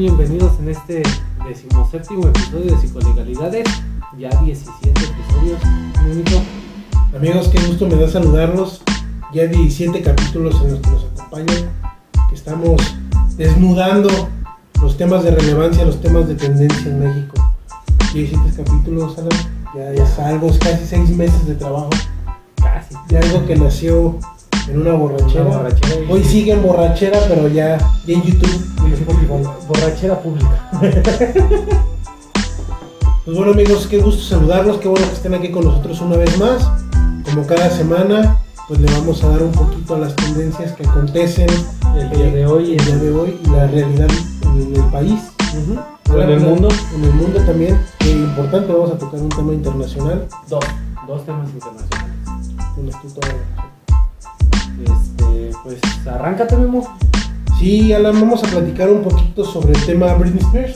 bienvenidos en este decimoséptimo episodio de Psicolegalidades. Ya 17 episodios. Amigos, qué gusto me da saludarlos. Ya 17 capítulos en los que nos acompañan. Que estamos desnudando los temas de relevancia, los temas de tendencia en México. 17 capítulos, Alan. Ya, ya es algo, casi 6 meses de trabajo. Casi. De algo que nació en una borrachera. Una borrachera y- Hoy sigue en borrachera, pero ya, ya en YouTube y. Borrachera pública. Pues bueno amigos, qué gusto saludarlos, qué bueno que estén aquí con nosotros una vez más. Como cada semana, pues le vamos a dar un poquito a las tendencias que acontecen El día de hoy el día de hoy y la realidad en el país. En el mundo. En el mundo también. Qué importante, vamos a tocar un tema internacional. Dos. Dos temas internacionales. Tienes tú razón. Este, pues arráncate, Memo. Sí, Alan, vamos a platicar un poquito sobre el tema Britney Spears,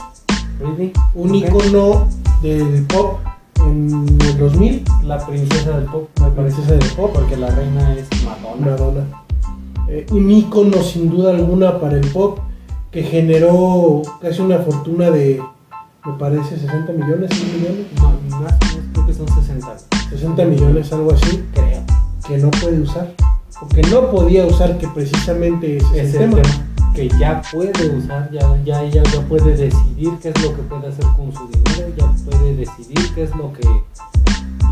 Britney. un Ok. ícono del pop en el 2000, La princesa del pop, me parece. princesa del pop. Porque la reina es Madonna. Madonna. Eh, un ícono sin duda alguna para el pop que generó casi una fortuna de, me parece, 60 millones, 100 millones, Más, más, creo que son 60. 60 millones, algo así, Creo. que no puede usar, o que no podía usar, que precisamente es es el tema. tema que ya puede usar, ya, ya ella ya puede decidir qué es lo que puede hacer con su dinero, ya puede decidir qué es lo que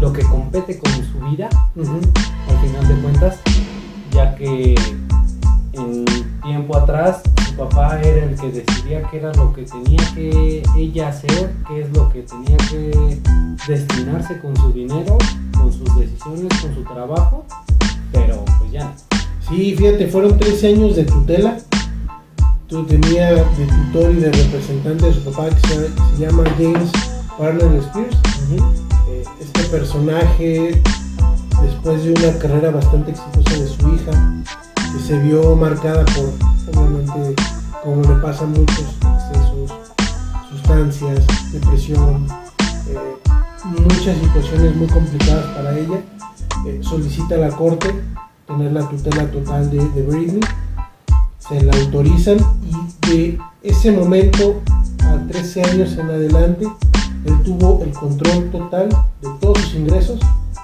lo que compete con su vida, al final de cuentas, ya que en tiempo atrás su papá era el que decidía qué era lo que tenía que ella hacer, qué es lo que tenía que destinarse con su dinero, con sus decisiones, con su trabajo, pero pues ya no. Sí, fíjate, fueron 13 años de tutela. Tú tenía de tutor y de representante de su papá que se, que se llama James Parnell Spears. Eh, este personaje, después de una carrera bastante exitosa de su hija, que se vio marcada por, obviamente, como le pasa a muchos, excesos, sustancias, depresión, eh, muchas situaciones muy complicadas para ella, eh, solicita a la corte tener la tutela total de, de Britney, se la autorizan y de ese momento a 13 años en adelante, él tuvo el control total de todos sus ingresos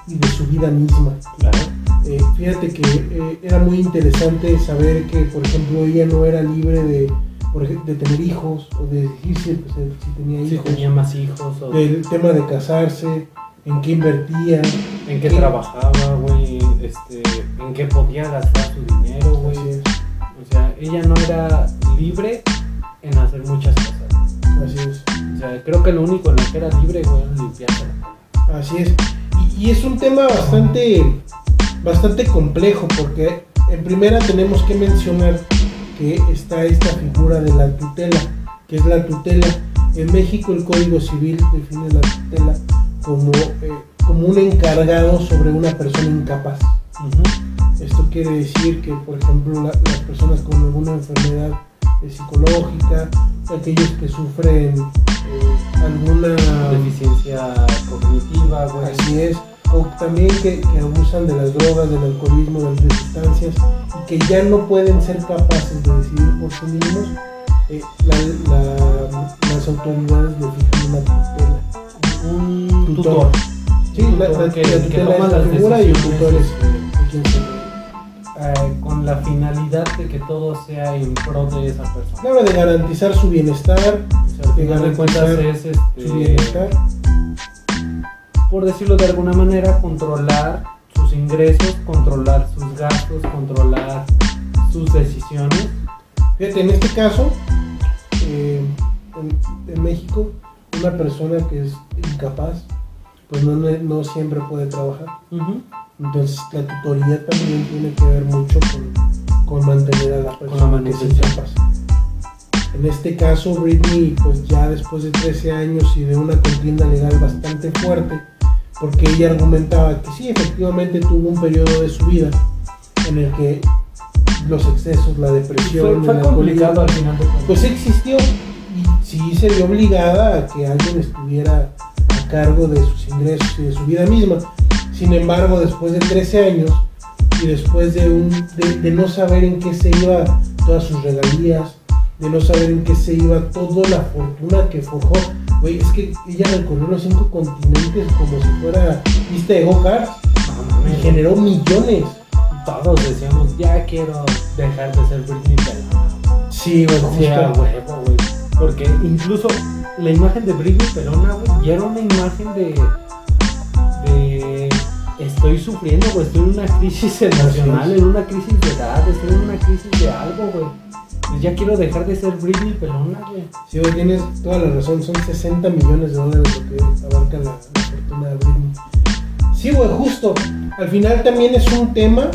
y de su vida misma. Claro. Eh, fíjate que eh, era muy interesante saber que, por ejemplo, ella no era libre de, por ej- de tener hijos o de decir si, pues, si tenía Si hijos, tenía más hijos o del tema de casarse, en qué invertía. en qué trabajaba, güey, este, en qué podía gastar su dinero, güey. O sea, ella no era libre en hacer muchas cosas. así es. O sea, creo que lo único en lo que era libre, güey, era limpiarse. Así es. Y, y es un tema bastante, bastante complejo porque en primera tenemos que mencionar que está esta figura de la tutela, que es la tutela. En México el Código Civil define la tutela como, eh, como un encargado sobre una persona incapaz. Esto quiere decir que, por ejemplo, la- las personas con alguna enfermedad eh, psicológica, aquellos que sufren eh, alguna Deficiencia cognitiva, güey. Así es. O también que, que abusan de las drogas, del alcoholismo, de, de sustancias y que ya no pueden ser capaces de decidir por sí mismos, eh, la- la- las autoridades le fijan una tutela. Un Tutor. Sí, la, que, que toma las figura y el decisiones, tutor es este, se eh, con la finalidad de que todo sea en pro de esa persona. Habla de garantizar su bienestar, O sea, de garantizar es este, su bienestar. por decirlo de alguna manera, controlar sus ingresos, controlar sus gastos, controlar sus decisiones. Fíjate, en este caso, eh, en, en México, una persona que es incapaz, pues no, no- siempre puede trabajar. Entonces la tutoría también tiene que ver mucho con, con mantener a la persona que es manutención. incapaz. En este caso, Britney, pues ya después de 13 años y de una contienda legal bastante fuerte, porque ella argumentaba que sí, efectivamente tuvo un periodo de su vida en el que los excesos, la depresión, Fue, fue complicado al final de pues existió y sí se vio obligada a que alguien estuviera cargo de sus ingresos y de su vida misma. Sin embargo, después de 13 años y después de, un, de, de no saber en qué se iba todas sus regalías, de no saber en qué se iba toda la fortuna que forjó. Güey, es que ella recorrió los cinco continentes como si fuera pista de go-karts y generó millones. Todos decíamos, ya quiero dejar de ser Britney Pelona. Sí, güey, huevo, güey. Porque incluso la imagen de Britney Pelona, güey, ya era una imagen de. de. Estoy sufriendo, güey. Estoy en una crisis emocional, en una crisis de edad, estoy en una crisis de algo, güey. Pues ya quiero dejar de ser Britney Pelona, güey. Sí, güey, tienes toda la razón. Son 60 millones de dólares lo que abarca la, la fortuna de Britney. Sí, güey, justo. Al final también es un tema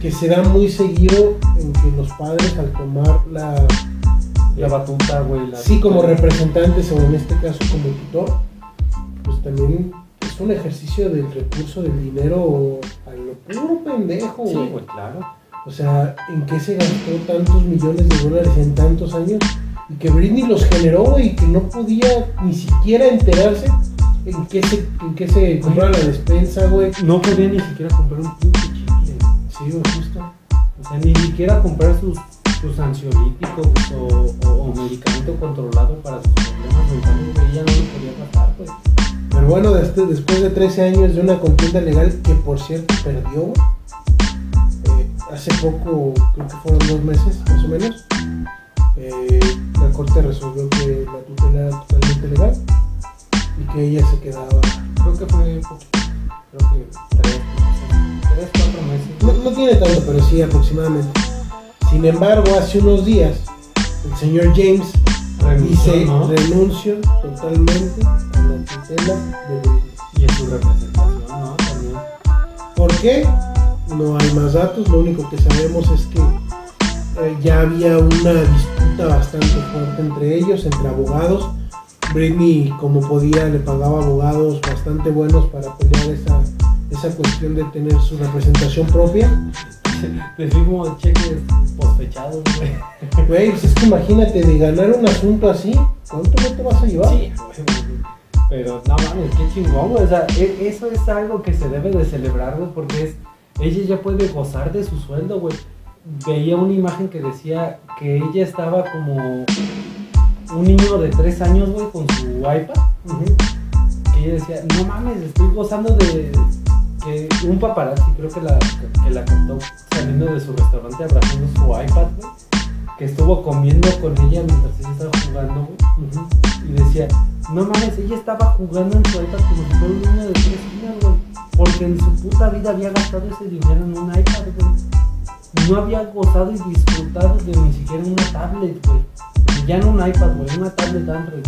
que se da muy seguido en que los padres al tomar la... La batuta, güey. la Sí, como representantes o en este caso como tutor, pues también es un ejercicio del recurso del dinero a lo puro pendejo, Sí, güey. güey, claro. O sea, ¿en qué se gastó tantos millones de dólares en tantos años? Y que Britney los generó, güey, y que no podía ni siquiera enterarse en qué se, en qué se compraba la despensa, güey. No podía ni siquiera comprar un pinche chicle. Sí, güey, justo. O sea, ni siquiera comprar sus, sus ansiolíticos o, medicamento controlado para sus problemas mentales, güey. Ella no lo podía pasar, güey. Pero bueno, desde- después de 13 años de una contienda legal que por cierto perdió, eh, hace poco, creo que fueron dos meses más o menos, eh, la corte resolvió que la tutela era totalmente legal y que ella se quedaba. Creo que fue. Creo que tres, tres, cuatro meses. No, no tiene tanto, pero sí aproximadamente. Sin embargo, hace unos días, el señor James Renunció, dice ¿no? renuncio totalmente a la tutela de. Y en su representación, ¿no? También. ¿Por qué? No hay más datos, lo único que sabemos es que eh, ya había una disputa bastante fuerte entre ellos, entre abogados. Britney, como podía, le pagaba abogados bastante buenos para pelear esa, esa cuestión de tener su representación propia. Decimos cheques posfechados, güey. Güey, pues es que imagínate, de ganar un asunto así, ¿cuánto no te vas a llevar? Sí. Pero no mames, qué chingón, güey. O sea, e- eso es algo que se debe de celebrar, güey, porque es. Ella ya puede gozar de su sueldo, güey. Veía una imagen que decía que ella estaba como un niño de tres años, güey, con su iPad. Que ella decía, no mames, estoy gozando de. Que un paparazzi, creo que la, que la captó saliendo de su restaurante abrazando su iPad, güey. Que estuvo comiendo con ella mientras ella estaba jugando, güey. Y decía, no mames, ella estaba jugando en su iPad como si fuera un niño de 3 años, güey. Porque en su puta vida había gastado ese dinero en un iPad, güey. No había gozado y disfrutado de ni siquiera una tablet, güey. Ya no un iPad, güey, una tablet Android.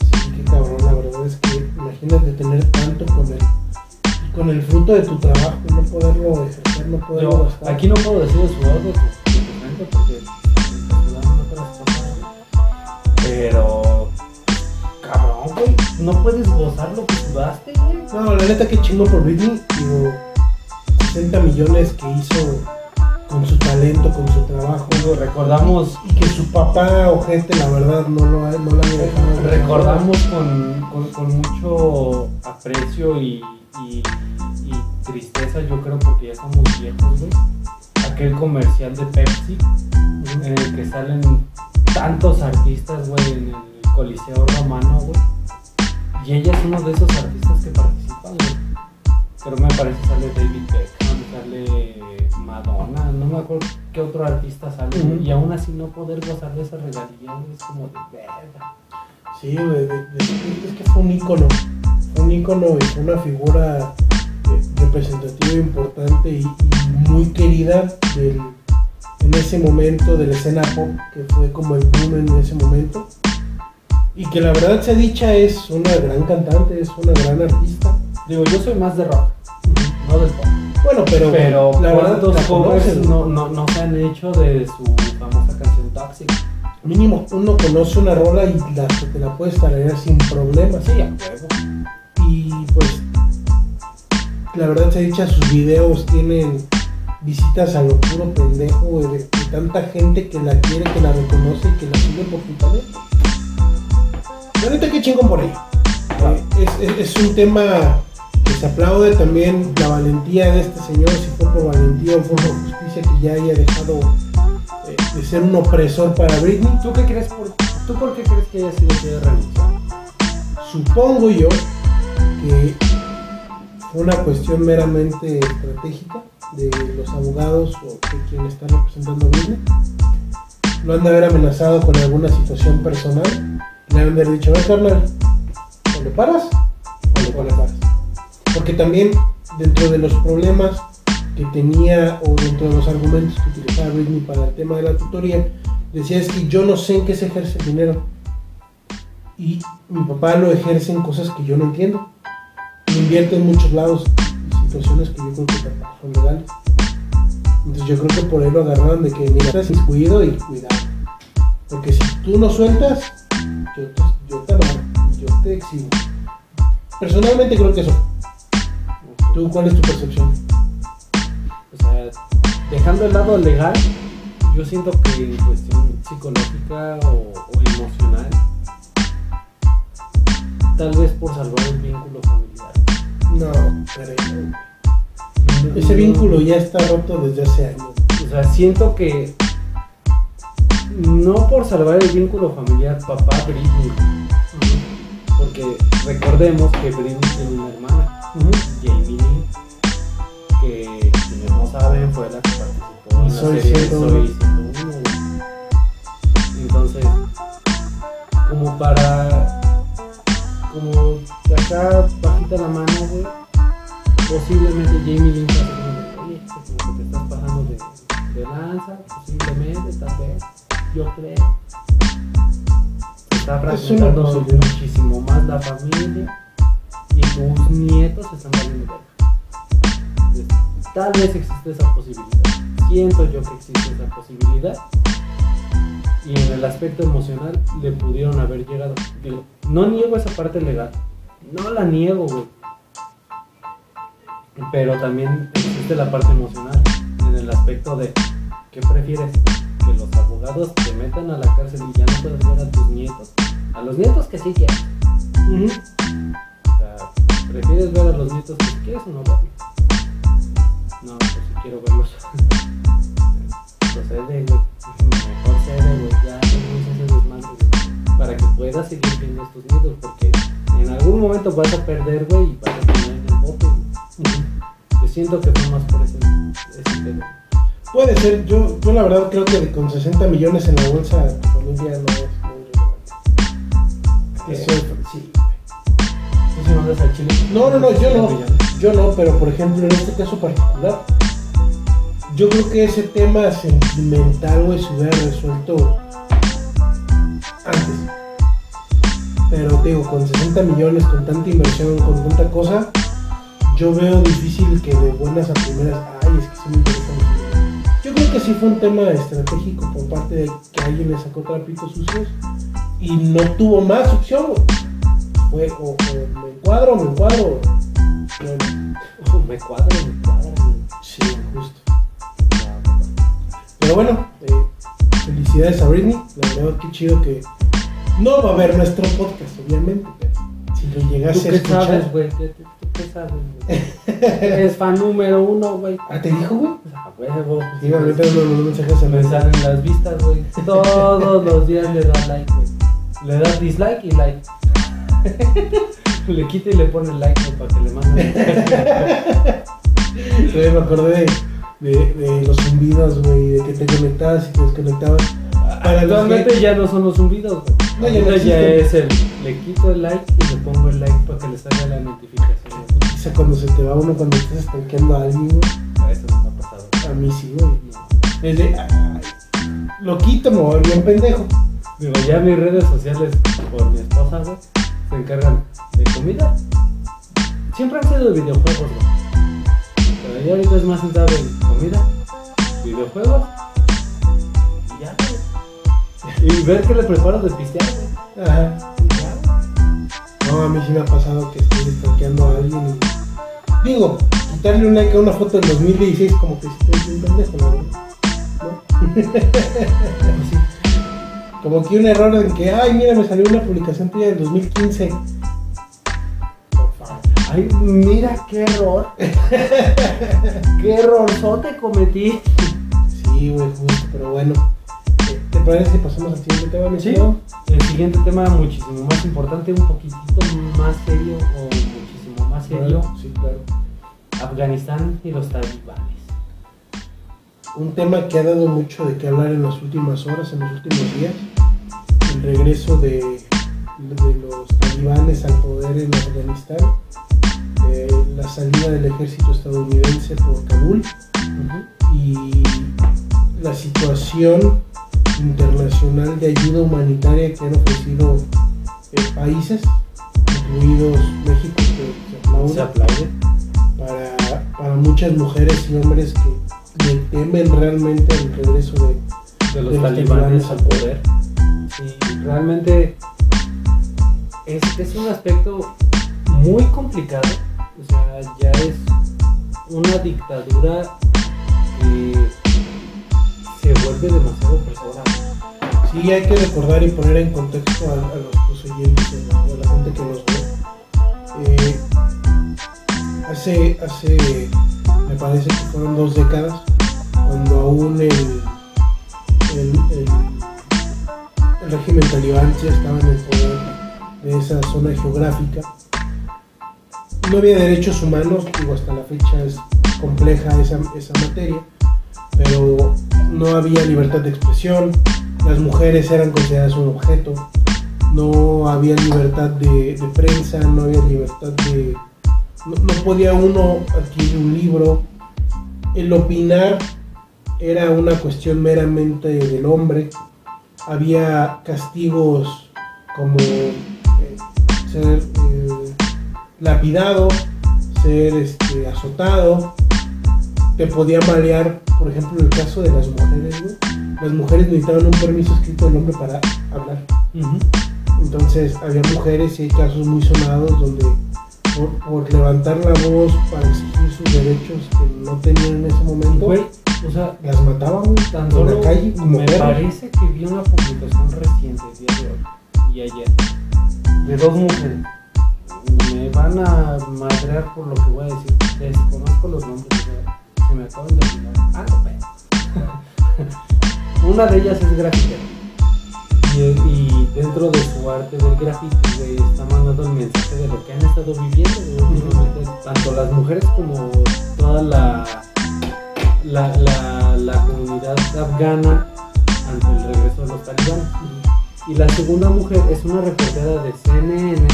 Sí, qué cabrón, la verdad es que imagínate tener tanto con el, con el fruto de tu trabajo, no poderlo ejercer, no poderlo Yo, gastar. aquí no puedo decir de tu, de tu frente porque. Pero, cabrón, güey, no puedes gozar lo que sudaste, güey. No, la neta que chingo por Britney, digo, 60 millones que hizo con su talento, con su trabajo. Digo, recordamos Y que su papá ojete, la verdad, no lo ha, no lo había dejado. recordamos con, con- con mucho aprecio y, y- y tristeza, yo creo, porque ya estamos viejos, güey. Aquel comercial de Pepsi en el que salen tantos artistas, güey, en el Coliseo Romano, güey. Y ella es uno de esos artistas que participan, güey. Pero me parece sale David Beckham, sale Madonna, no me acuerdo qué otro artista sale, güey, Ujú. y aún así no poder gozar de esa regalía, es como de verga. Sí, güey, es que fue un ícono. Un ícono y fue una figura eh, representativa importante y, y muy querida del, en ese momento de la escena pop, que fue como el boom en ese momento. Y que la verdad sea dicha es una gran cantante, es una gran artista. Digo, yo soy más de rock, no del pop. Bueno, pero, Pero la verdad ¿cuántos la covers no, no, no se han hecho de su famosa canción Toxic? Mínimo uno conoce una rola y la, te la puedes tararear sin problemas. Sí, a huevo. Y pues, la verdad se dicha, sus videos tienen visitas a lo puro pendejo, de, de tanta gente que la quiere, que la reconoce y que la sigue por su talento. La neta, qué chingón por ella. Eh, es, es- es un tema que se aplaude también la valentía de este señor, si fue por valentía o fue por justicia que ya haya dejado eh, de ser un opresor para Britney. ¿Tú qué crees por, ¿tú por qué crees que haya sido que renunciado? Supongo yo que fue una cuestión meramente estratégica de los abogados o de quien está representando a Britney. Lo han de haber amenazado con alguna situación personal. Le han de haber dicho, ver, carnal, o le paras o le paras. Porque también dentro de los problemas que tenía o dentro de los argumentos que utilizaba Britney para el tema de la tutoría, decía es que yo no sé en qué se ejerce el dinero. Y mi papá lo ejerce en cosas que yo no entiendo. Invierte en muchos lados situaciones que yo creo que son legales. Entonces yo creo que por ahí lo agarraron de que mira, estás cuidado y cuidado. Porque si tú no sueltas, yo te, yo te yo te exhibo. Personalmente creo que eso. ¿Tú cuál es tu percepción? O sea, dejando el lado legal, yo siento que en cuestión psicológica o, o emocional, tal vez por salvar el vínculo familiar. No, creo. Ese vínculo ya está roto desde hace años. O sea, siento que no por salvar el vínculo familiar, papá Britney, porque recordemos que Britney tiene una hermana, Jamie Lee, que quienes no saben fue la que participó en la Soy serie de 101. Soy 101. güey. Entonces, como para, como de acá bajita la mano, güey, posiblemente Jamie Lee está como que te estás pasando de, de lanza, posiblemente, tal vez, yo creo. Está Es fragmentando posibilidad. muchísimo más la familia y tus nietos están valiendo. Entonces, Tal vez existe esa posibilidad. Siento yo que existe esa posibilidad. Y en el aspecto emocional le pudieron haber llegado. Digo, no niego esa parte legal. No la niego, güey. Pero también existe la parte emocional. En el aspecto de, ¿qué prefieres? Que los abogados te metan a la cárcel y ya no puedes ver a tus nietos. A los nietos que sí quieres. O sea, ¿prefieres ver a los nietos que quieres o no verlos? No, pues si quiero verlos. Procede, güey. Güey. Ya ese desmadre, güey. Para que puedas seguir viendo a tus nietos. Porque en algún momento vas a perder, güey, y vas a terminar en el bote. güey. Yo siento que fue más por ese, ese pedo. Puede ser, yo, yo la verdad creo que con 60 millones en la bolsa, familia no es muy relevante. Eso, sí. ¿Tú se mandas al chile? No, no, no, yo no. Yo no, pero por ejemplo, en este caso particular, yo creo que ese tema sentimental, güey, se hubiera resuelto antes. Pero te digo, con 60 millones, con tanta inversión, con tanta cosa, yo veo difícil que de buenas a primeras, ay, es que sí me interesa. Yo creo que sí fue un tema estratégico por parte de que alguien le sacó trapitos sucios y no tuvo más opción, güey. Fue o, o me encuadro me encuadro. Bueno, me cuadra, me cuadra. güey. sí, justo. Pero bueno, eh, felicidades a Britney. La verdad, qué chido que no va a ver nuestro podcast, obviamente, pero si lo ¿Tú llegase a qué escuchar. sabes, güey? ¿Tú qué sabes, güey? Eres fan número uno, güey. Ah, ¿te dijo, güey? A huevo. Sí, ahorita los mensajes a Me salen las vistas, güey. Todos los días le da like, güey. Le da dislike y like. le quita y le pone like, güey, para que le manden. Me acordé de, de, de los zumbidos, güey, de que te conectabas y te desconectabas. Para Actualmente que- ya no son los zumbidos, güey. No, ya no ya es el. Le quito el like y le pongo el like para que le salga la notificación. O sea, cuando se te va uno cuando estás estanqueando a alguien, güey. A eso no me ha pasado. A mí sí, güey. No. Es de, ay, lo quito, me voy bien pendejo. Digo, ya mis redes sociales por mi esposa, güey, se encargan de comida. Siempre han sido de videojuegos, güey. Pero ya ahorita es más centrado en comida, videojuegos y ya, güey. Y ver qué le preparo de pistear, güey. Ajá. Y ya, No, a mí sí me ha pasado que estoy stalkeando a alguien y... Digo, quitarle un like a una foto del 2016 como que si estoy bien pendejo. ¿No? Pues. Como que un error en que, ay, mira, me salió una publicación tuya del 2015. Ay, mira qué error. qué errorzote cometí. Sí, güey, justo, pero bueno. parece si pasamos al siguiente tema, Sí. El siguiente tema muchísimo más importante, un poquitito más serio o muchísimo más serio, Sí, claro. Afganistán y los talibanes. Un tema que ha dado mucho de qué hablar en las últimas horas, en los últimos días. El regreso de, de los talibanes al poder en Afganistán. La salida del ejército estadounidense por Kabul. y la situación internacional de ayuda humanitaria que han ofrecido eh, países, incluidos México, que se aplaude, Se aplaude. para, para muchas mujeres y hombres que le temen realmente al regreso de... de los de los talibanes talibanes al poder. Sí, realmente es, es un aspecto muy complicado. O sea, ya es una dictadura que se vuelve demasiado opresora. Sí, hay que recordar y poner en contexto a, los oyentes, a a la gente que nos ve. Eh, hace, hace, me parece que fueron dos décadas, cuando aún el, el, el- el régimen talibán estaba en el poder de esa zona geográfica. No había derechos humanos, digo, hasta la fecha es compleja esa, esa materia, pero no había libertad de expresión, las mujeres eran consideradas un objeto, no había libertad de, prensa, no había libertad de... No, no podía uno adquirir un libro, el opinar era una cuestión meramente del hombre, había castigos como eh, ser eh, lapidado, ser este, azotado, te podía marear, por ejemplo, en el caso de las mujeres, las mujeres necesitaban un permiso escrito del hombre para hablar. Entonces había mujeres y hay casos muy sonados donde por, por levantar la voz para exigir sus derechos que no tenían en ese momento, o sea, las mataban tan en solo la calle como me perros. parece que vi una publicación reciente el día de hoy y ayer de dos mujeres. Me van a madrear por lo que voy a decir. Desconozco los nombres, se me acaban de olvidar. Ah, no. Una de ellas es grafitera. Y, y dentro de su arte del grafiti, güey, está mandando el mensaje de lo que han estado viviendo, güey, últimamente, tanto las mujeres como toda la, la, la, la comunidad afgana ante el regreso de los talibanes. Y la segunda mujer es una reportera de CNN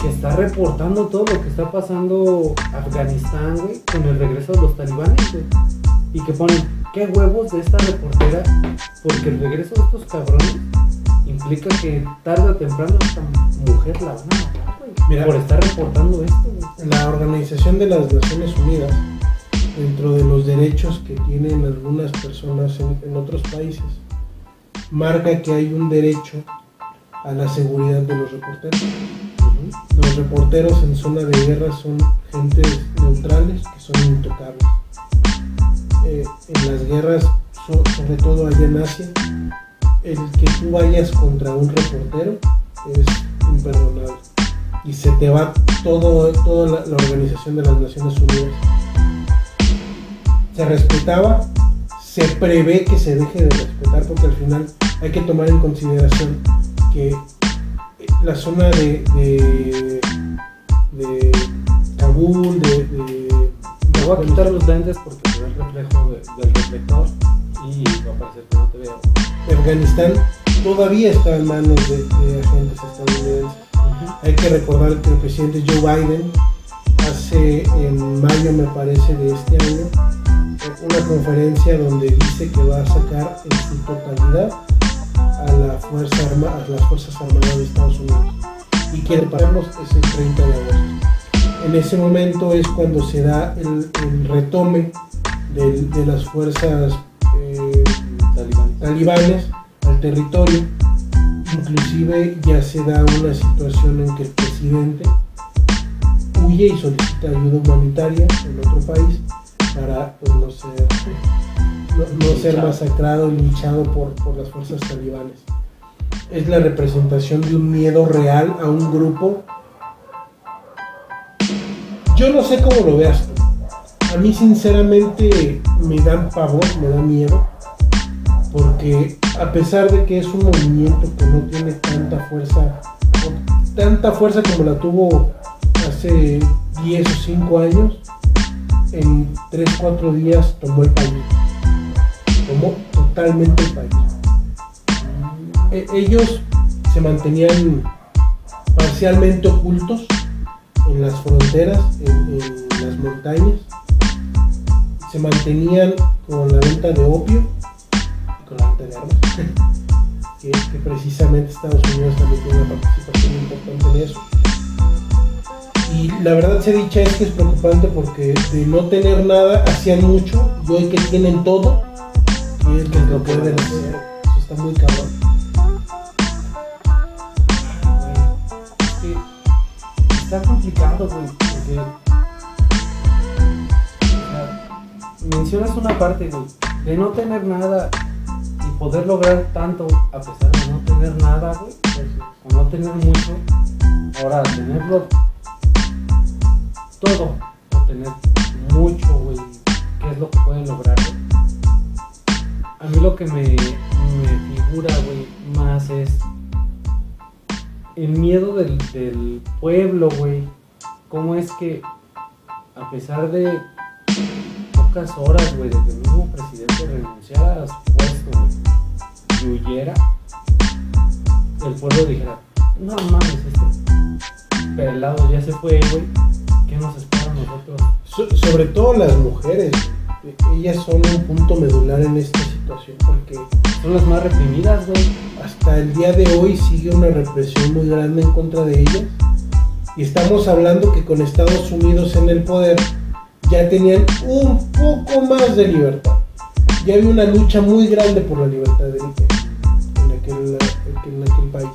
que está reportando todo lo que está pasando Afganistán, güey, con el regreso de los talibanes, güey. Y que ponen, qué huevos de esta reportera, porque el regreso de estos cabrones implica que tarde o temprano esta mujer la van a matar, güey. Mira. por estar reportando esto, güey. La Organización de las Naciones Unidas, dentro de los derechos que tienen algunas personas en, en otros países, marca que hay un derecho a la seguridad de los reporteros. Los reporteros en zona de guerra son gentes neutrales que son intocables. Eh, en las guerras, so- sobre todo allá en Asia, el que tú vayas contra un reportero es imperdonable. Y se te va todo, toda la organización de las Naciones Unidas. Se respetaba, se prevé que se deje de respetar porque al final hay que tomar en consideración que la zona de, de, de Kabul, de, de- Me voy a quitar los lentes porque se ve el reflejo de- del reflector y va a parecer que no te veo. Afganistán todavía está en manos de, de agentes estadounidenses. Hay que recordar que el presidente Joe Biden hace en mayo, me parece, de este año, eh, una conferencia donde dice que va a sacar en su totalidad a, la fuerza arma, a las Fuerzas Armadas de Estados Unidos y quiere pararlos es el 30 de agosto. En ese momento es cuando se da el, el retome de las fuerzas eh, Talibanes. talibanes al territorio. Inclusive ya se da una situación en que el presidente huye y solicita ayuda humanitaria en otro país para pues, no ser, no, no ser masacrado y linchado por, por las fuerzas talibanes. Es la representación de un miedo real a un grupo. Yo no sé cómo lo veas tú. A mí sinceramente me dan pavor, me da miedo Porque a pesar de que es un movimiento que no tiene tanta fuerza, tanta fuerza como la tuvo hace 10 o 5 años, en 3, 4 días tomó el país. Totalmente el país. E- ellos se mantenían parcialmente ocultos en las fronteras, en, en las montañas. Se mantenían con la venta de opio y con la venta de armas. que, que precisamente Estados Unidos también tiene una participación importante en eso. Y la verdad se dicha es que es preocupante porque de no tener nada hacían mucho y hoy que tienen todo, lo. Eso está muy cabrón. Está complicado, güey, porque mencionas una parte, güey, de no tener nada y poder lograr tanto a pesar de no tener nada, güey, o no tener mucho, ahora tenerlo todo o tener mucho, güey, ¿qué es lo que pueden lograr? Güey? A mí lo que me, me figura, güey, más es el miedo del, del pueblo, güey. ¿Cómo es que a pesar de pocas horas, güey, de que el mismo presidente renunciara a su puesto, güey, y huyera, el pueblo dijera, no mames, este pelado ya se fue, güey, ¿qué nos espera a nosotros? So- sobre todo las mujeres, eh, ellas son un punto medular en esta situación porque Son las más reprimidas, güey. hasta el día de hoy sigue una represión muy grande en contra de ellas. Y estamos hablando que con Estados Unidos en el poder ya tenían un poco más de libertad. Ya había una lucha muy grande por la libertad en, en en aquel país.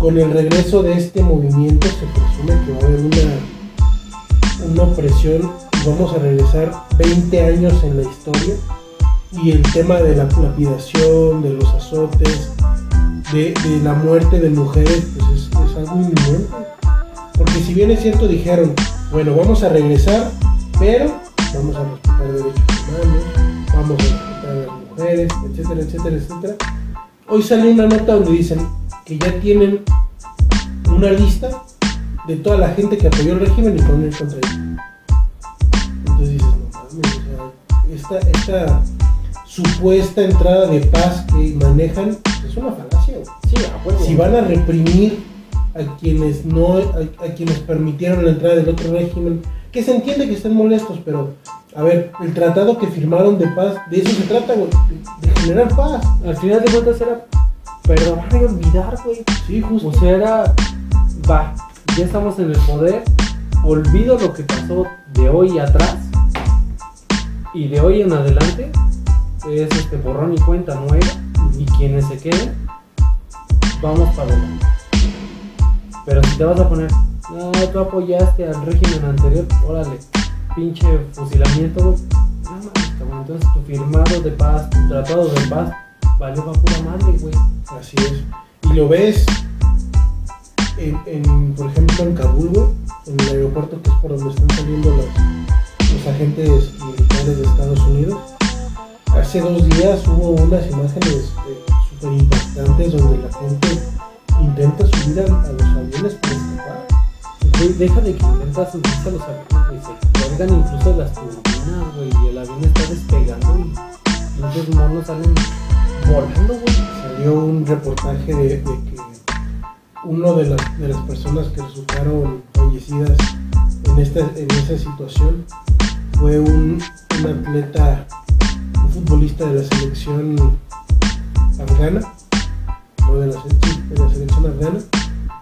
Con el regreso de este movimiento se presume que va a haber una, una opresión vamos a regresar 20 años en la historia y el tema de la lapidación, de los azotes, de, la muerte de mujeres, pues es, algo inminente. Porque si bien es cierto, dijeron, bueno, vamos a regresar, pero vamos a respetar derechos humanos, vamos a respetar a las mujeres, etcétera, etcétera, etcétera. Hoy sale una nota donde dicen que ya tienen una lista de toda la gente que apoyó el régimen y poner contra ellos. Entonces dices, no mames, o sea, esta, esta supuesta entrada de paz que manejan es una falacia. güey. Sí. Si van a reprimir a quienes no, a, a quienes permitieron la entrada del otro régimen, que se entiende que estén molestos, pero a ver, el tratado que firmaron de paz, de eso se trata, güey, de de generar paz. Al final de cuentas era perdonar y olvidar, güey. Sí, justo. O sea, era, va, ya estamos en el poder, olvido lo que pasó de hoy atrás y de hoy en adelante es este borrón y cuenta nueva y quienes se queden, vamos para adelante. Pero si te vas a poner, no, tú apoyaste al régimen anterior, órale, pinche fusilamiento, güey. No entonces tu firmado de paz, tu tratado de paz, valió pa' pura madre, güey. Así es. Y lo ves, en, en, por ejemplo, en Kabul, güey, en el aeropuerto que es por donde están saliendo los, los agentes militares de Estados Unidos. Hace dos días hubo unas imágenes eh, súper impactantes donde la gente intenta subir a, los aviones para escapar. Güey, deja de que intentas subirse a los aviones, güey. Se cuelgan incluso las turbinas, güey. Y el avión está despegando y muchos monos salen volando, güey. Salió un reportaje de, de que uno de las, personas que resultaron fallecidas en, esta, en esa situación fue un, un atleta, un futbolista de la selección afgana, no de la, de la selección afgana,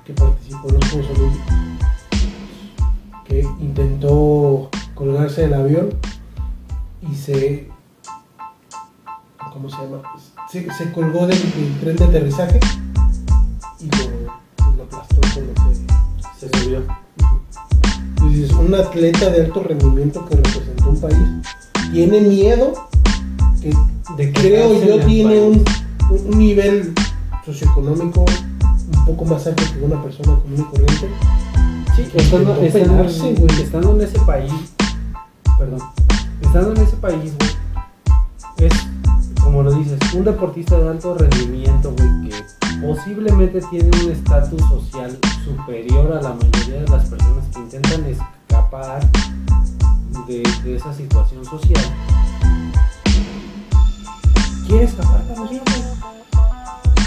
que participó en los Juegos Olímpicos, que intentó colgarse del avión y se ¿cómo se llama? Se, colgó del, del tren de aterrizaje y lo, con lo que Se subió. Entonces, un atleta de alto rendimiento que representó un país tiene miedo que De creo quedarse yo tiene un, un nivel socioeconómico un poco más alto que una persona común y corriente. Sí, estando, estando, pegarse, güey. estando en ese país, perdón, estando en ese país, güey, es como lo dices, un deportista de alto rendimiento, güey, que posiblemente tiene un estatus social superior a la mayoría de las personas que intentan escapar de, de esa situación social. Quiere escapar güey.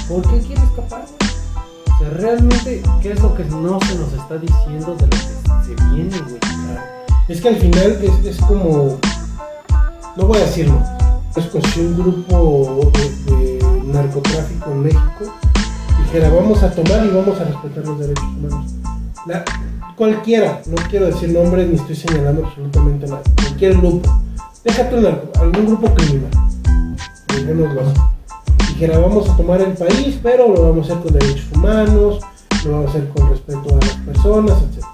¿Por qué quiere escapar? O sea, realmente, ¿qué es lo que no se nos está diciendo de lo que se viene, güey? Es que al final es, como, no voy a decirlo, es como si un grupo de, de narcotráfico en México dijera vamos a tomar y vamos a respetar los derechos humanos. La- cualquiera, no quiero decir nombres ni estoy señalando absolutamente nada, cualquier grupo, déjate un algún grupo criminal, dejémoslo así. dijera vamos a tomar el país, pero lo vamos a hacer con derechos humanos, lo vamos a hacer con respeto a las personas, etc.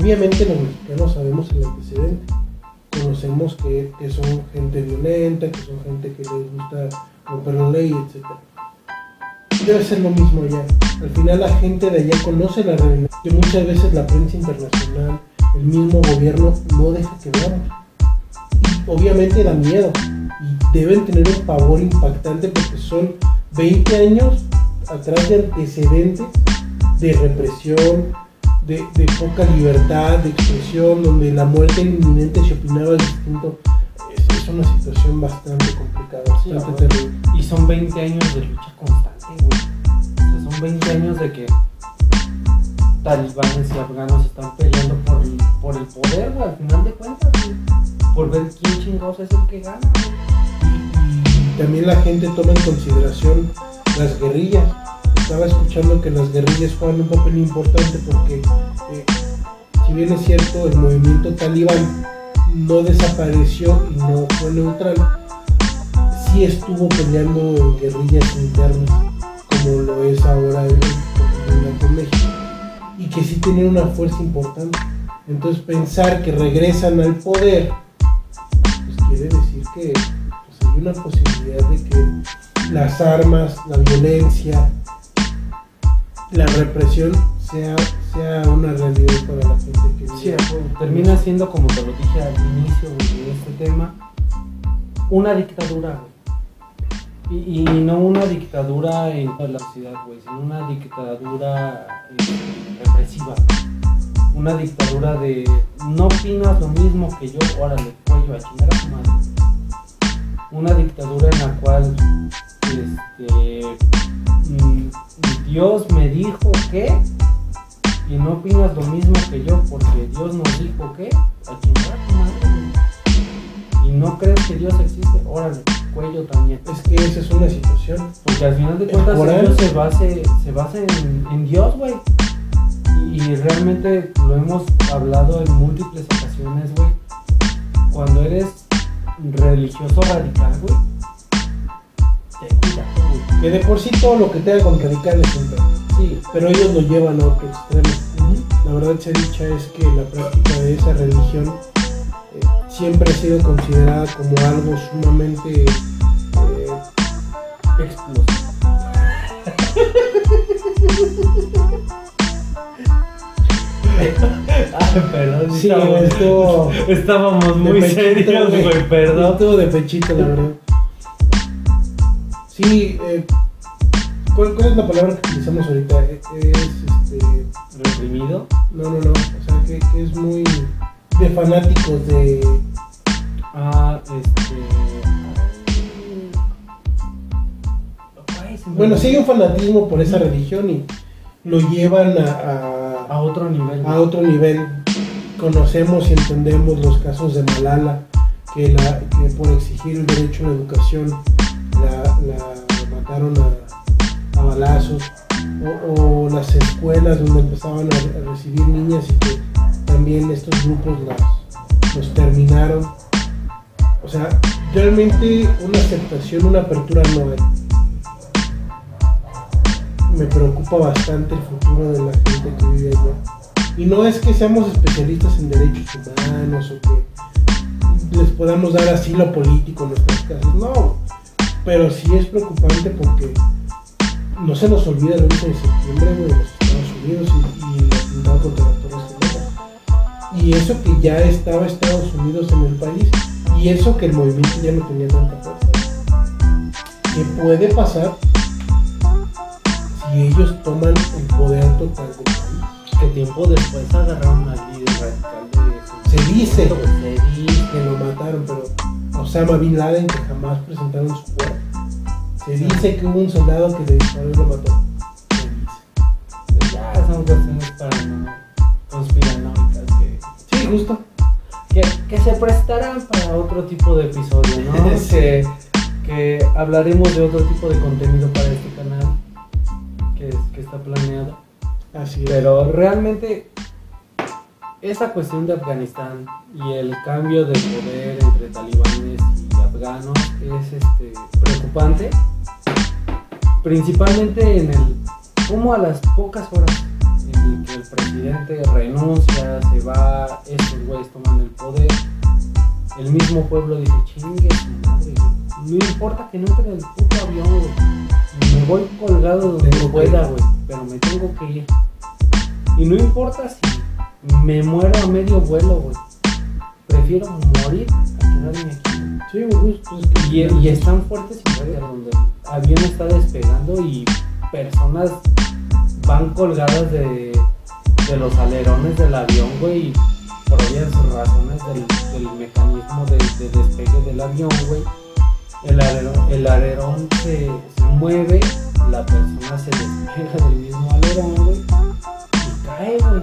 Obviamente los mexicanos sabemos el antecedente, conocemos que, que son gente violenta, que son gente que les gusta romper la ley, etc. Debe ser lo mismo allá. Al final la gente de allá conoce la realidad, que muchas veces la prensa internacional, el mismo gobierno no deja que veamos. Y obviamente da miedo y deben tener un pavor impactante porque son 20 años atrás de antecedentes de represión, de, de poca libertad de expresión, donde la muerte inminente se opinaba distinto. Es, es una situación bastante complicada, bastante terrible. Y son 20 años de lucha constante, son 20 años de que talibanes y afganos están peleando por, el poder, al final de cuentas, güey. Por ver quién chingados es el que gana, güey. también la gente toma en consideración las guerrillas. Estaba escuchando que las guerrillas juegan un papel importante porque, eh, si bien es cierto, el movimiento talibán no desapareció y no fue neutral, sí estuvo peleando en guerrillas internas, como lo es ahora el el México, y que sí tienen una fuerza importante. Entonces pensar que regresan al poder pues quiere decir que pues, hay una posibilidad de que las armas, la violencia, la represión sea, sea una realidad para la gente que vive. Sí, termina siendo, como te lo dije al inicio de este tema, una dictadura. Y, no una dictadura en toda la sociedad, güey, sino una dictadura eh, represiva. Una dictadura de no opinas lo mismo que yo, órale, cuello, a chingar a tu madre. Una dictadura en la cual este, mm, Dios me dijo que y no opinas lo mismo que yo porque Dios nos dijo que a chingar a tu madre. Y no crees que Dios existe, órale, cuello también. Es que esa es una situación. Porque al final de El cuentas ellos se base, se basa en, en Dios, güey. Y, y realmente lo hemos hablado en múltiples ocasiones, güey. Cuando eres religioso radical, güey. Ten cuidado, güey. Que de por sí todo lo que tenga con radical es un. Sí. Pero ellos lo llevan a otro extremo. La verdad se dicha es que la práctica de esa religión eh, siempre ha sido considerada como algo sumamente eh, Explosivo. Ay, perdón, Sí, estábamos, esto estábamos muy pechito, serios, güey, perdón. Estuvo de pechito, la verdad. Sí, eh, ¿cuál, cuál es la palabra que utilizamos ahorita? Eh, Es, este, Reprimido. no, no, no, o sea, que, que es muy de fanáticos de... Ah, este. Bueno, hay un fanatismo por esa religión y lo llevan a, a- A otro nivel. a otro nivel. Conocemos y entendemos los casos de Malala, que, la, que por exigir el derecho a la educación la, la mataron a, a balazos, o, o las escuelas donde empezaban a, a recibir niñas y que también estos grupos las, los terminaron. O sea, realmente una aceptación, una apertura no hay. Me preocupa bastante el futuro de la gente que vive allá. Y no es que seamos especialistas en derechos humanos o que les podamos dar asilo político en nuestras casas, no. Pero sí es preocupante porque no se nos olvida el 11 de septiembre de los Estados Unidos y, y el contra. Y eso que ya estaba Estados Unidos en el país Y eso que el movimiento ya no tenía tanta fuerza. ¿Qué puede pasar si ellos toman el poder total del país? Que tiempo después agarraron al líder radical de Se dice Se dice. que lo mataron, pero Osama Bin Laden que jamás presentaron su cuerpo. Se dice que hubo un soldado que le disparó y lo mató. Se dice. Ya son cuestiones para conspiranoicas que, Sí, justo. que, que se prestarán para otro tipo de episodio, ¿no? Sí. que, que hablaremos de otro tipo de contenido para este canal que, que está planeado. Así es. Pero realmente esa cuestión de Afganistán y el cambio de poder entre talibanes y afganos es este, preocupante. Principalmente en el como a las pocas horas el que el presidente renuncia, se va, estos güeyes toman el poder, el mismo pueblo dice, chingue su madre, güey. no importa que no entre el puto avión, güey. me voy colgado donde Tengo pueda, güey, pero me tengo que ir. Y no importa si me muero a medio vuelo, güey. Prefiero morir a quedarme aquí. Sí. Es que Y, y están fuertes y donde el avión está despegando y personas van colgadas de, de los alerones del avión, güey, y por obvias razones del, del mecanismo de, de despegue del avión, güey. El alerón, el alerón se, se mueve, la persona se despega del mismo alerón, güey, y cae, güey.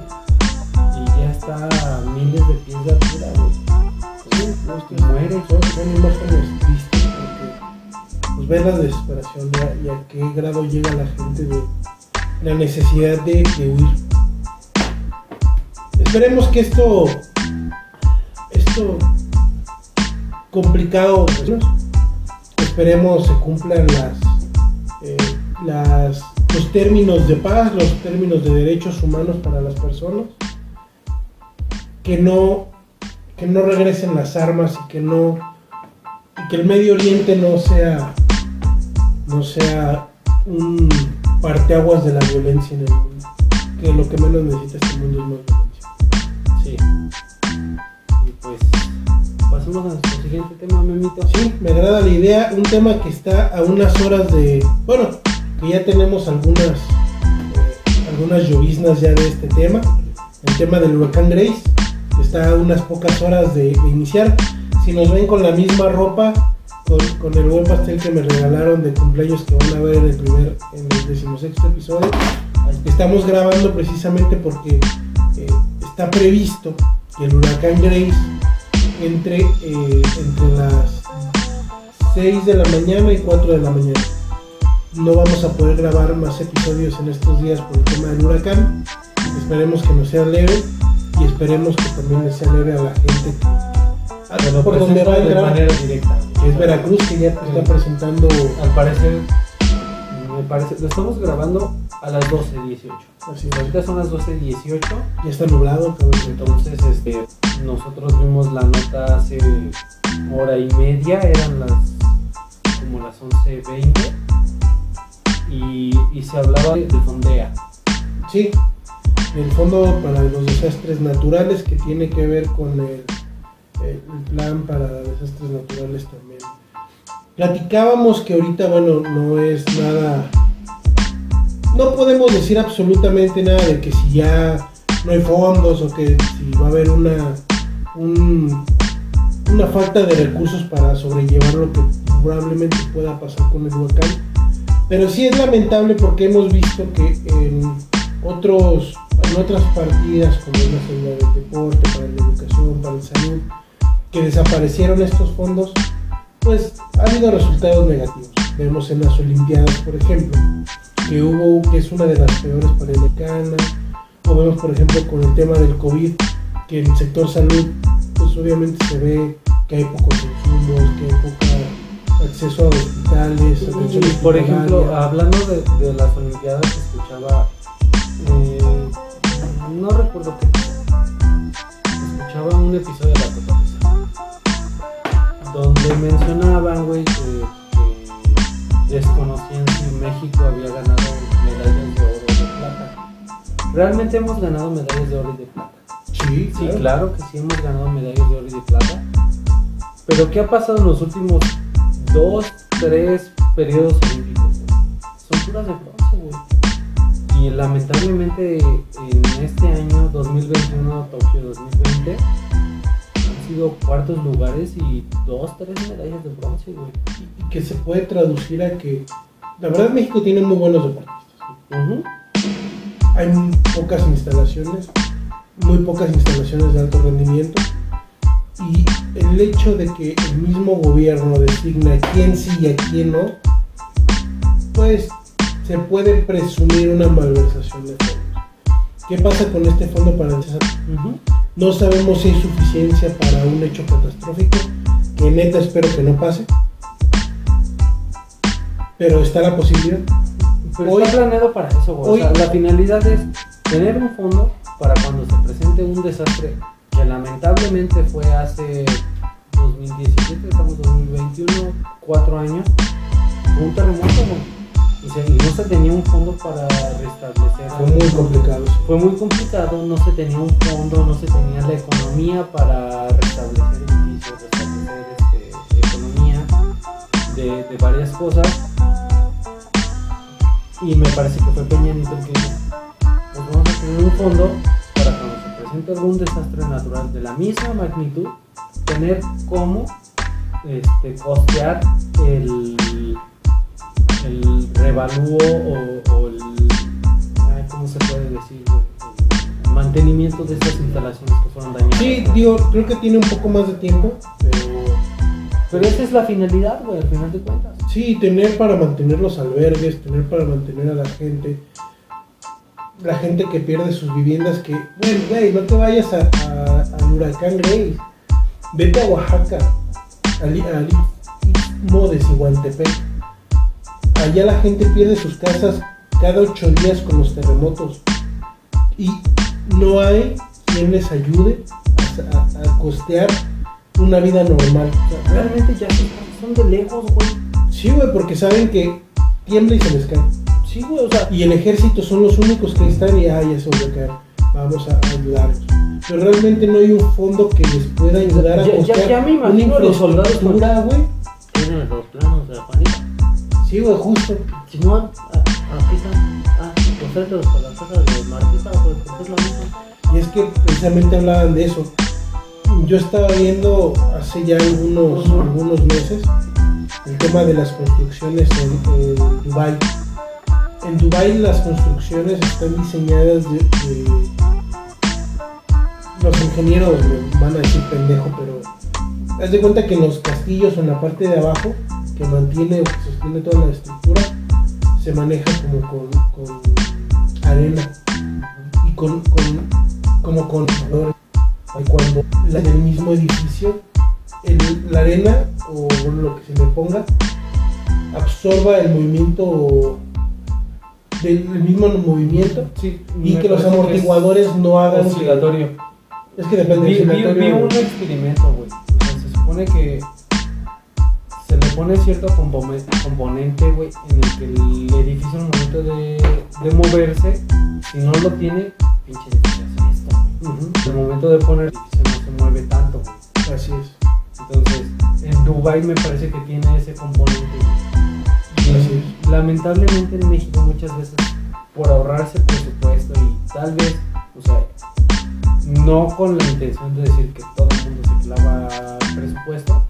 Y ya está a miles de pies de altura, güey. Sí, justo. Y muere. Son, son imágenes tristes porque pues ves la desesperación y a, y a qué grado llega la gente de la necesidad de, de huir. Esperemos que esto, esto complicado, esperemos se cumplan las, eh, las, los términos de paz, los términos de derechos humanos para las personas, que no que no regresen las armas y que no y que el Medio Oriente no sea no sea un parteaguas de la violencia en el mundo que lo que menos necesita este mundo es más violencia Sí. Y pues, pasemos a nuestro siguiente tema, Memito. sí me agrada la idea un tema que está a unas horas de bueno que ya tenemos algunas eh, algunas lloviznas ya de este tema el tema del huracán Grace está a unas pocas horas de, de iniciar. Si nos ven con la misma ropa, con, el buen pastel que me regalaron de cumpleaños que van a ver en el primer, en el decimosexto episodio, estamos grabando precisamente porque eh, está previsto que el huracán Grace entre, eh, entre las 6 de la mañana y 4 de la mañana. No vamos a poder grabar más episodios en estos días por el tema del huracán. Esperemos que nos sea leve y esperemos que también le sea leve a la gente Que lo por donde va a presenta de entrar, manera directa. es Veracruz, que ya está presentando. Al parecer, me parece, lo estamos grabando a las 12.18. Así, Ahorita son las 12.18. ya está nublado, cabrón. Entonces, este, nosotros vimos la nota hace hora y media, eran las como las 11.20 y, y se hablaba de Fondea. Sí, el fondo para los desastres naturales que tiene que ver con el, el plan para desastres naturales también. Platicábamos que ahorita, bueno, no es nada, no podemos decir absolutamente nada de que si ya no hay fondos o que si va a haber una, un- una falta de recursos para sobrellevar lo que probablemente pueda pasar con el huracán. Pero sí es lamentable porque hemos visto que en otros en otras partidas como es la del deporte, para la educación, para la salud, que desaparecieron estos fondos, pues ha habido resultados negativos. Vemos en las Olimpiadas, por ejemplo, que hubo, que es una de las peores panamericanas, o vemos, por ejemplo, con el tema del COVID, que en el sector salud, pues obviamente se ve que hay pocos insumos, que hay poco acceso a hospitales, atención Y, por ejemplo, hablando de, de las Olimpiadas, escuchaba, eh, no recuerdo qué, escuchaba un episodio de La Cotorrisa, donde mencionaban, güey, que, que desconocían si México había ganado medallas de oro o de plata. Realmente hemos ganado medallas de oro y de plata. sí, Sí, claro que sí hemos ganado medallas de oro y de plata. Pero ¿qué ha pasado en los últimos dos, tres periodos olímpicos? Son puras de bronce, güey. Y lamentablemente en este año 2021, Tokio 2020, han sido cuartos lugares y dos, tres medallas de bronce, güey. Y que se puede traducir a que, la verdad México tiene muy buenos deportistas. Ujú. Hay muy pocas instalaciones, muy pocas instalaciones de alto rendimiento. Y el hecho de que el mismo gobierno designa a quién sí y a quién no, pues se puede presumir una malversación de fondos. ¿Qué pasa con este fondo para el desastre? Ujú. No sabemos si hay suficiencia para un hecho catastrófico, que neta espero que no pase. Pero está la posibilidad. Pero Hoy- está planeado para eso, güey. hoy- O sea, la finalidad es tener un fondo para cuando se presente un desastre que lamentablemente fue hace 2017, estamos en 2021, cuatro años, un terremoto, güey. Y no se tenía un fondo para restablecer. Fue muy complicado. Fue muy complicado, no se tenía un fondo, no se tenía la economía para restablecer edificios, restablecer este, economía de, de varias cosas. Y me parece que fue Peña Nieto el que pues vamos a tener un fondo para cuando se presente algún desastre natural de la misma magnitud, tener cómo este, costear el, el revalúo o, o el... ay, ¿Cómo se puede decir? El mantenimiento de estas instalaciones que fueron dañadas. Sí, digo, creo que tiene un poco más de tiempo, pero Pero esa es la finalidad, güey, al final de cuentas. sí, tener para mantener los albergues, tener para mantener a la gente, la gente que pierde sus viviendas, que, bueno, güey, no te vayas a- a- al huracán Grace, vete a Oaxaca, al, al Istmo de Cihuantepec. Allá la gente pierde sus casas cada ocho días con los terremotos y no hay quien les ayude a, a- a costear una vida normal. O sea, realmente ya son- son de lejos, güey. Sí, güey, porque saben que tiembla y se les cae. Sí, güey, o sea, Y el ejército son los únicos que están y ah, ya se volvió a caer. Vamos a ayudarlos. Pero realmente no hay un fondo que les pueda ayudar a Ya- ya- costear ya me una imagino a los soldados infraestructura, güey. tienen los planos de la Juanita. Sí, güey, justo. Simón, ah, aquí están. Ah, los para la casa de Martita, güey, porque es lo mismo. Y es que precisamente hablaban de eso. Yo estaba viendo hace ya algunos, algunos meses el tema de las construcciones en, en Dubai. En Dubai las construcciones están diseñadas de, de- los ingenieros me van a decir pendejo, pero haz de cuenta que en los castillos o en la parte de abajo que mantiene o que sostiene toda la estructura se maneja como con, con arena y con, con como con colores. Y cuando la del mismo edificio el- la arena o lo que se le ponga absorba el movimiento del el mismo movimiento Sí, y que los amortiguadores no hagan que- Oscilatorio. es que depende Vi, vi- vi un experimento, güey. O sea, se supone que pone cierto componente, güey, en el que el edificio al momento de, de moverse, si no lo tiene, pinche edificio hace esto. En el momento de poner el edificio no se mueve tanto, así es Entonces, en Dubai me parece que tiene ese componente. Y Así lamentablemente en México muchas veces por ahorrarse presupuesto y tal vez, o sea, no con la intención de decir que todo el mundo se clava presupuesto,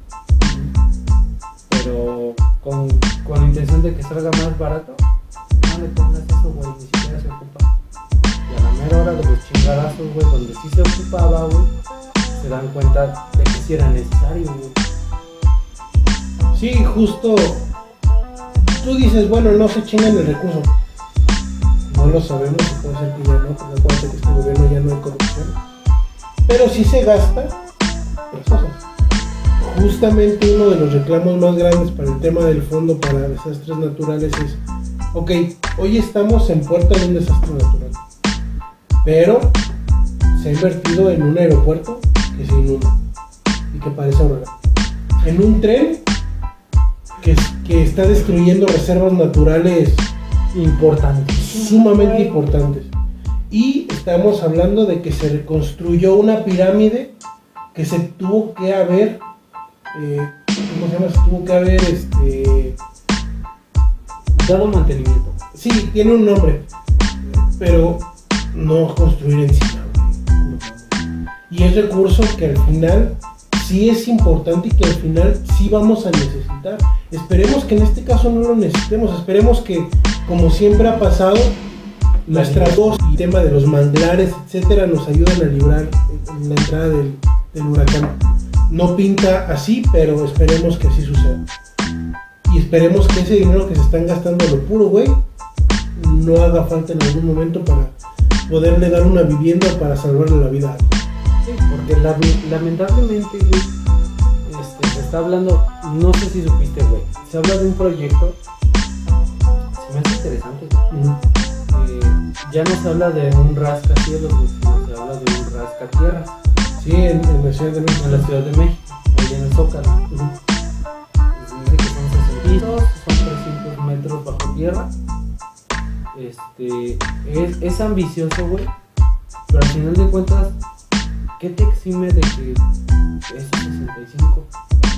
pero con, con la intención de que salga más barato, no le pongas eso, güey, ni siquiera se ocupa. Y a la mera hora de los chingadazos, güey, donde sí se ocupaba, güey, se dan cuenta de que sí era necesario, güey. Sí, justo. Tú dices, bueno, no se chingan el recurso. No lo sabemos, puede ser que ya no, porque acuérdate que este gobierno ya no hay corrupción. Pero sí se gasta las cosas. Justamente uno de los reclamos más grandes para el tema del fondo para desastres naturales es, ok, hoy estamos en puerta de un desastre natural, pero se ha invertido en un aeropuerto que se inunda y que parece ahorrar. En un tren que, que está destruyendo reservas naturales Importante. sumamente importantes. Y estamos hablando de que se reconstruyó una pirámide que se tuvo que haber eh, ¿cómo se llama? Tuvo que haber, este, Dado mantenimiento. sí, tiene un nombre, pero no construir encima. Y es recurso que al final sí es importante y que al final sí vamos a necesitar. Esperemos que en este caso no lo necesitemos, esperemos que, como siempre ha pasado, nuestras voz y tema de los manglares, etcétera, nos ayuden a librar en la entrada del, del huracán. No pinta así, pero esperemos que así suceda. Y esperemos que ese dinero que se están gastando a lo puro, güey, no haga falta en algún momento para poderle dar una vivienda para salvarle la vida. Sí, porque la- lamentablemente güey, este, se está hablando, no sé si supiste, güey, se habla de un proyecto, se me hace interesante, güey. Eh, ya no se habla de un rascacielos, sino se habla de un rascatierras Sí, en, en la ciudad de México. en la Ciudad de México, ahí en el Zócalo. Dice que son 60 pisos, son 300 metros bajo tierra. Este, es, es ambicioso, güey, pero al final de cuentas, ¿qué te exime de que esos 65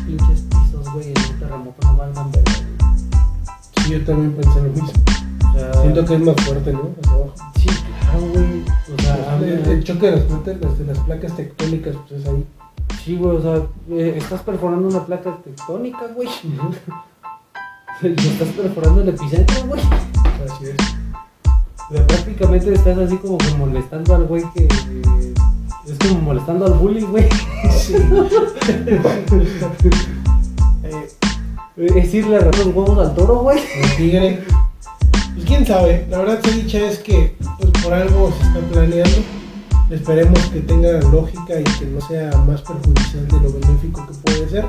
pinches pisos, güey, en un terremoto no valgan verga, yo también pensé lo mismo. Siento que es más fuerte, ¿no? Hacia abajo. Sí, claro, güey. O sea, el, el choque de las, placas- de las placas tectónicas, pues es ahí. sí, güey, o sea, eh, estás perforando una placa tectónica, güey. Y estás perforando el epicentro, güey. Así es. O sea, prácticamente estás así como que molestando al güey que. eh, es como molestando al bully, güey. Sí. Eh, Es decirle a los huevos al toro, güey. el tigre. Pues quién sabe, la verdad se dicha es que pues, por algo se está planeando. Esperemos que tenga lógica y que no sea más perjudicial de lo benéfico que puede ser.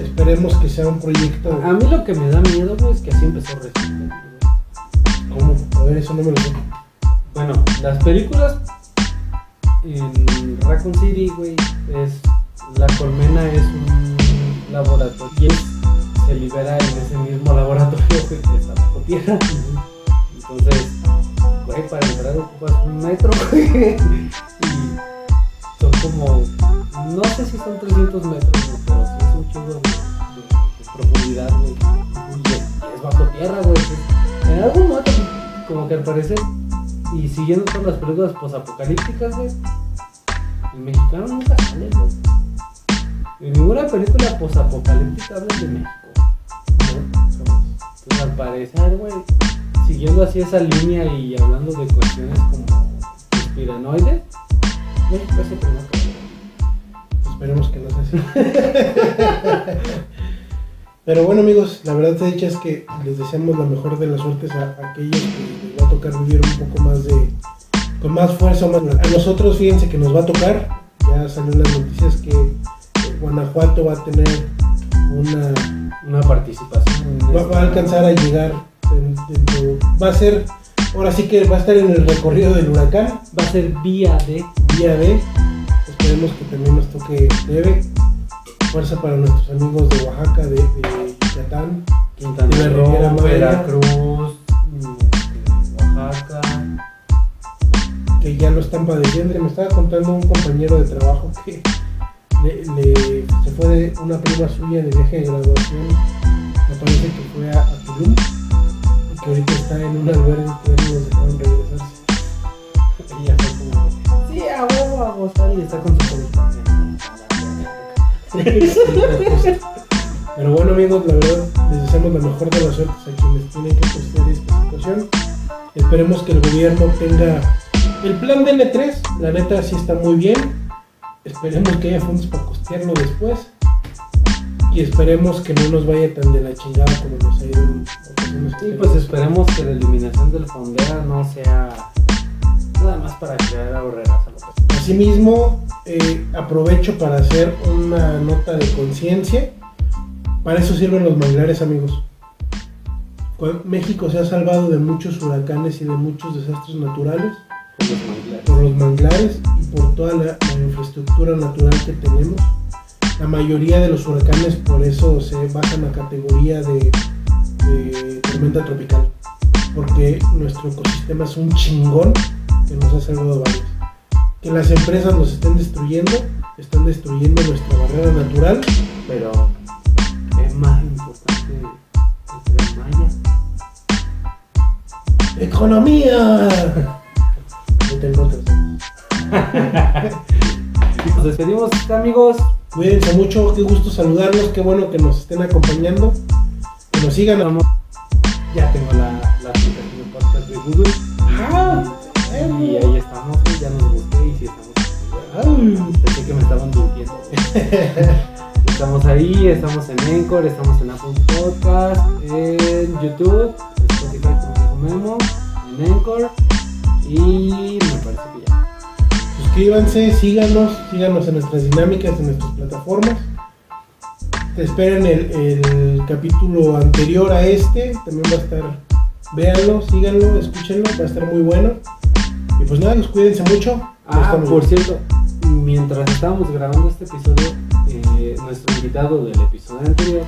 Esperemos que sea un proyecto. A mí lo que me da miedo, güey, es que así empezó Resident. ¿Cómo? A ver, eso no me lo sé. Bueno, las películas en Raccoon City, güey, es. La colmena es un laboratorio. Y es- se libera en ese mismo laboratorio, que está bajo tierra. Entonces, güey, para entrar ocupas un metro. Y son como. No sé si son 300 metros, pero sí es un chingo de, profundidad, es, bajo tierra, güey. En algún momento, como que al parecer, y siguiendo todas las películas posapocalípticas, güey, el mexicano nunca sale. En ninguna película posapocalíptica hablan de México. Entonces, al parecer, güey, siguiendo así esa línea y hablando de cuestiones como conspiranoides, México es el primero que Esperemos que no sea así. Pero bueno amigos, la verdad se dicha es que les deseamos la mejor de las suertes a, aquellos que les va a tocar vivir un poco más de, con más fuerza. Más, a nosotros fíjense que nos va a tocar, ya salió en las noticias que Guanajuato va a tener una, una participación. va, a alcanzar a llegar, en- va a ser, ahora sí que va a estar en el recorrido del huracán, Va a ser vía de. día de. Esperemos que también nos toque leve. Fuerza para nuestros amigos de Oaxaca, de, de Yucatán. Quintana De Roo. Veracruz, este, Oaxaca. que ya lo están padeciendo. Me estaba contando un compañero de trabajo que le, le- se fue de una prima suya de viaje de graduación. Me parece que fue a, a Tulum y que ahorita está en un albergue que ya no los dejaron regresarse. Ella fue como, sí, a huevo a gozar y está con su comida. Pero bueno amigos, la verdad les deseamos la mejor de las suertes a quienes tienen que costear esta situación. Esperemos que el gobierno tenga el plan de N3, la neta sí está muy bien. Esperemos que haya fondos para costearlo después. Y esperemos que no nos vaya tan de la chingada como nos ha ido Y pues esperemos que la eliminación del fondera no sea nada más para crear ahorreras a lo que Asimismo, eh, aprovecho para hacer una nota de conciencia. Para eso sirven los manglares, amigos. México se ha salvado de muchos huracanes y de muchos desastres naturales con los manglares. por los manglares y por toda la, la infraestructura natural que tenemos. La mayoría de los huracanes por eso se bajan a categoría de, de tormenta tropical. Porque nuestro ecosistema es un chingón que nos ha salvado varios. Que las empresas nos estén destruyendo, están destruyendo nuestra barrera natural pero es más importante el Maya. ¡Economía! No tengo otros. Nos despedimos, amigos. Cuídense mucho, qué gusto saludarlos, qué bueno que nos estén acompañando, que nos sigan. Vamos. Ya tengo la, la aplicación de podcast de Google. Ah, Y ahí estamos, ya nos busqué y sí estamos. Pensé que me estaban mintiendo. Estamos ahí, estamos en Encore, estamos en Apple Podcast, en YouTube, en Spotify como dijo Memo, en Encore y me parece que ya. Suscríbanse, síganos, síganos en nuestras dinámicas, en nuestras plataformas. Te esperen el, el capítulo anterior a este, también va a estar, véanlo, síganlo, escúchenlo, va a estar muy bueno. Y pues nada, los cuídense mucho. Nos Ah, por cierto, mientras estábamos grabando este episodio, eh, nuestro invitado del episodio anterior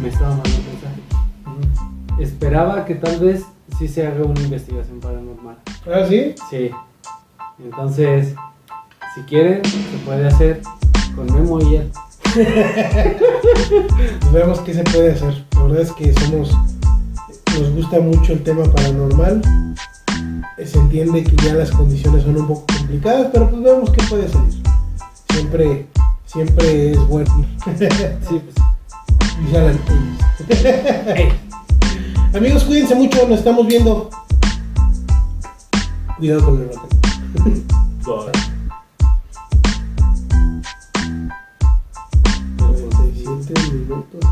me estaba mandando un mensaje. Esperaba que tal vez sí se haga una investigación paranormal. Ah, sí, Sí. Entonces, si quieren, se puede hacer con Memo y él. pues veamos qué se puede hacer. La verdad es que somos, nos gusta mucho el tema paranormal. Se entiende que ya las condiciones son un poco complicadas, pero pues veamos qué puede salir. Siempre, siempre es bueno. Sí, pues. Hayes. Hey. Amigos, cuídense mucho, nos estamos viendo. Cuidado con el ratón. produtor.